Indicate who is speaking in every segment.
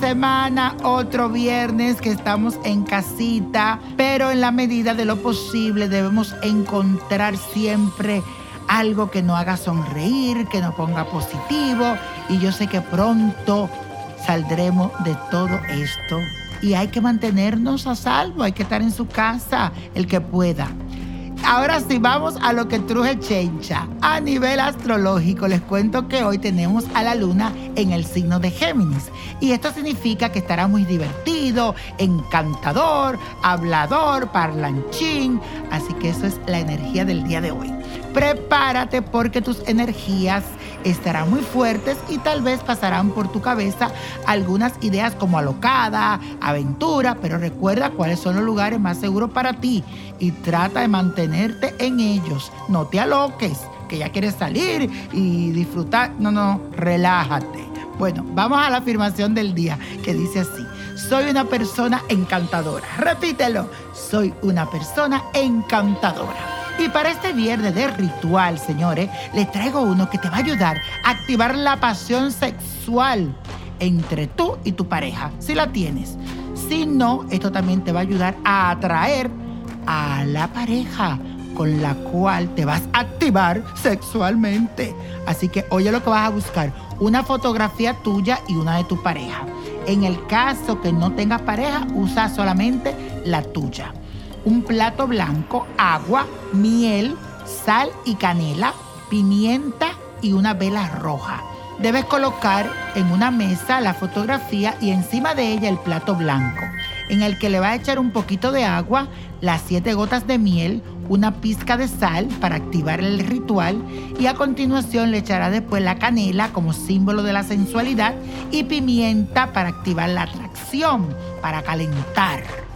Speaker 1: semana, otro viernes que estamos en casita, pero en la medida de lo posible debemos encontrar siempre algo que nos haga sonreír, que nos ponga positivo y yo sé que pronto saldremos de todo esto. Y hay que mantenernos a salvo, hay que estar en su casa el que pueda. Ahora sí, vamos a lo que truje Chencha. A nivel astrológico, les cuento que hoy tenemos a la luna en el signo de Géminis. Y esto significa que estará muy divertido, encantador, hablador, parlanchín. Así que eso es la energía del día de hoy. Prepárate porque tus energías estarán muy fuertes y tal vez pasarán por tu cabeza algunas ideas como alocada, aventura, pero recuerda cuáles son los lugares más seguros para ti y trata de mantenerte en ellos. No te aloques, que ya quieres salir y disfrutar. No, no, relájate. Bueno, vamos a la afirmación del día que dice así. Soy una persona encantadora. Repítelo. Soy una persona encantadora. Y para este viernes de ritual, señores, les traigo uno que te va a ayudar a activar la pasión sexual entre tú y tu pareja, si la tienes. Si no, esto también te va a ayudar a atraer a la pareja con la cual te vas a activar sexualmente. Así que oye lo que vas a buscar, una fotografía tuya y una de tu pareja. En el caso que no tengas pareja, usa solamente la tuya un plato blanco, agua, miel, sal y canela, pimienta y una vela roja. Debes colocar en una mesa la fotografía y encima de ella el plato blanco, en el que le va a echar un poquito de agua, las siete gotas de miel, una pizca de sal para activar el ritual y a continuación le echará después la canela como símbolo de la sensualidad y pimienta para activar la atracción, para calentar.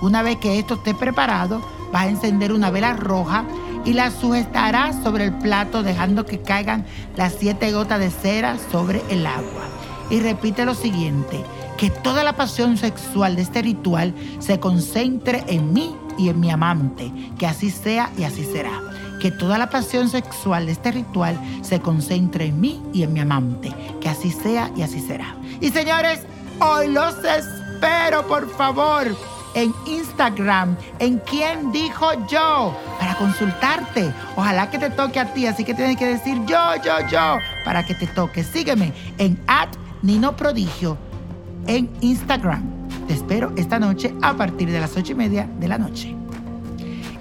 Speaker 1: Una vez que esto esté preparado, vas a encender una vela roja y la sujetarás sobre el plato dejando que caigan las siete gotas de cera sobre el agua. Y repite lo siguiente, que toda la pasión sexual de este ritual se concentre en mí y en mi amante, que así sea y así será. Que toda la pasión sexual de este ritual se concentre en mí y en mi amante, que así sea y así será. Y señores, hoy los espero, por favor en Instagram, en quién dijo yo, para consultarte. Ojalá que te toque a ti, así que tienes que decir yo, yo, yo, para que te toque. Sígueme en at Nino Prodigio en Instagram. Te espero esta noche a partir de las ocho y media de la noche.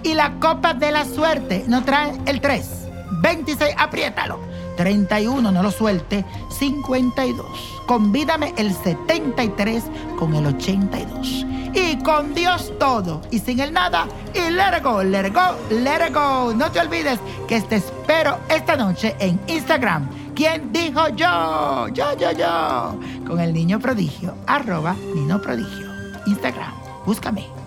Speaker 1: Y la copa de la suerte nos trae el 3. 26, apriétalo. 31, no lo suelte. 52. Convídame el 73 con el 82 y con Dios todo y sin el nada y let it go, let it go, let it go. No te olvides que te espero esta noche en Instagram. ¿Quién dijo yo? Yo, yo, yo. Con el niño prodigio, arroba niño prodigio. Instagram, búscame.